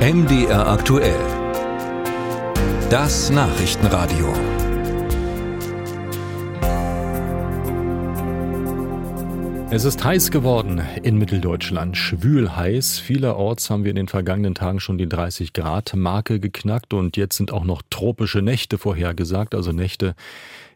MDR aktuell. Das Nachrichtenradio. Es ist heiß geworden in Mitteldeutschland, schwül heiß. Vielerorts haben wir in den vergangenen Tagen schon die 30 Grad Marke geknackt und jetzt sind auch noch tropische Nächte vorhergesagt, also Nächte,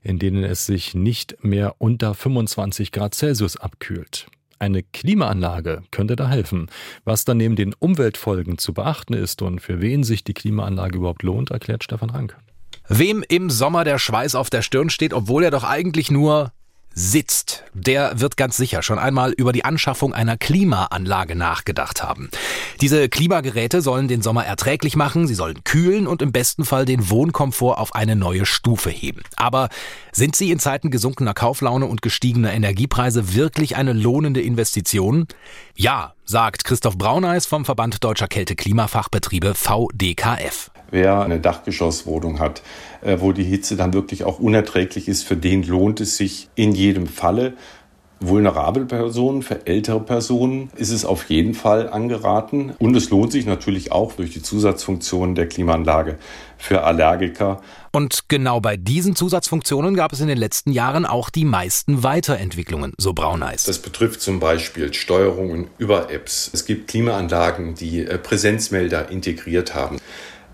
in denen es sich nicht mehr unter 25 Grad Celsius abkühlt. Eine Klimaanlage könnte da helfen. Was dann neben den Umweltfolgen zu beachten ist und für wen sich die Klimaanlage überhaupt lohnt, erklärt Stefan Rank. Wem im Sommer der Schweiß auf der Stirn steht, obwohl er doch eigentlich nur sitzt, der wird ganz sicher schon einmal über die Anschaffung einer Klimaanlage nachgedacht haben. Diese Klimageräte sollen den Sommer erträglich machen, sie sollen kühlen und im besten Fall den Wohnkomfort auf eine neue Stufe heben. Aber sind sie in Zeiten gesunkener Kauflaune und gestiegener Energiepreise wirklich eine lohnende Investition? Ja, sagt Christoph Brauneis vom Verband Deutscher Kälte-Klimafachbetriebe VDKF wer eine Dachgeschosswohnung hat, äh, wo die Hitze dann wirklich auch unerträglich ist, für den lohnt es sich in jedem Falle. Vulnerable Personen, für ältere Personen ist es auf jeden Fall angeraten. Und es lohnt sich natürlich auch durch die Zusatzfunktionen der Klimaanlage für Allergiker. Und genau bei diesen Zusatzfunktionen gab es in den letzten Jahren auch die meisten Weiterentwicklungen, so Brauneis. Das betrifft zum Beispiel Steuerungen über Apps. Es gibt Klimaanlagen, die äh, Präsenzmelder integriert haben.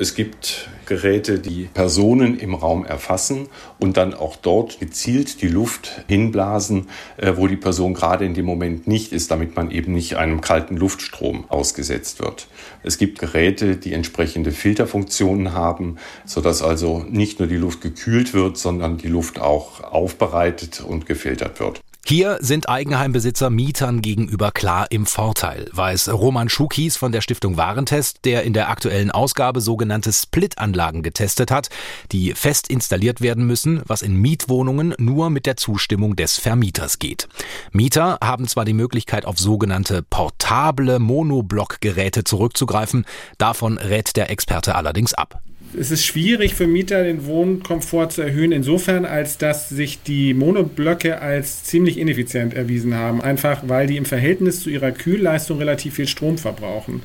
Es gibt Geräte, die Personen im Raum erfassen und dann auch dort gezielt die Luft hinblasen, äh, wo die Person gerade in dem Moment nicht ist, damit man eben nicht einem kalten Luftstrom ausgesetzt wird. Es gibt Geräte, die entsprechende Filterfunktionen haben, sodass also nicht nur die Luft gekühlt wird, sondern die Luft auch aufbereitet und gefiltert wird. Hier sind Eigenheimbesitzer Mietern gegenüber klar im Vorteil, weiß Roman Schukis von der Stiftung Warentest, der in der aktuellen Ausgabe sogenannte Split-Anlagen getestet hat, die fest installiert werden müssen, was in Mietwohnungen nur mit der Zustimmung des Vermieters geht. Mieter haben zwar die Möglichkeit, auf sogenannte portable Monoblock-Geräte zurückzugreifen, davon rät der Experte allerdings ab es ist schwierig für Mieter den Wohnkomfort zu erhöhen, insofern, als dass sich die Monoblöcke als ziemlich ineffizient erwiesen haben. Einfach weil die im Verhältnis zu ihrer Kühlleistung relativ viel Strom verbrauchen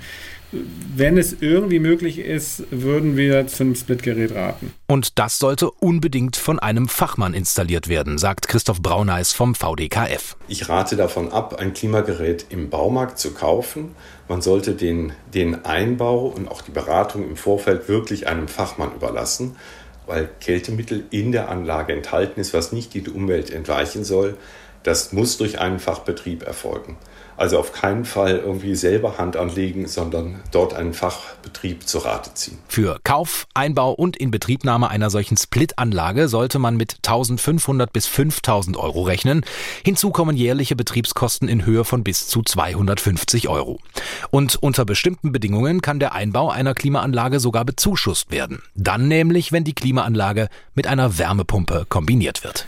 wenn es irgendwie möglich ist, würden wir zum Splitgerät raten. Und das sollte unbedingt von einem Fachmann installiert werden, sagt Christoph Brauneis vom VDKF. Ich rate davon ab, ein Klimagerät im Baumarkt zu kaufen. Man sollte den, den Einbau und auch die Beratung im Vorfeld wirklich einem Fachmann überlassen, weil Kältemittel in der Anlage enthalten ist, was nicht in die Umwelt entweichen soll. Das muss durch einen Fachbetrieb erfolgen. Also auf keinen Fall irgendwie selber Hand anlegen, sondern dort einen Fachbetrieb zu Rate ziehen. Für Kauf, Einbau und Inbetriebnahme einer solchen Split-Anlage sollte man mit 1500 bis 5000 Euro rechnen. Hinzu kommen jährliche Betriebskosten in Höhe von bis zu 250 Euro. Und unter bestimmten Bedingungen kann der Einbau einer Klimaanlage sogar bezuschusst werden. Dann nämlich, wenn die Klimaanlage mit einer Wärmepumpe kombiniert wird.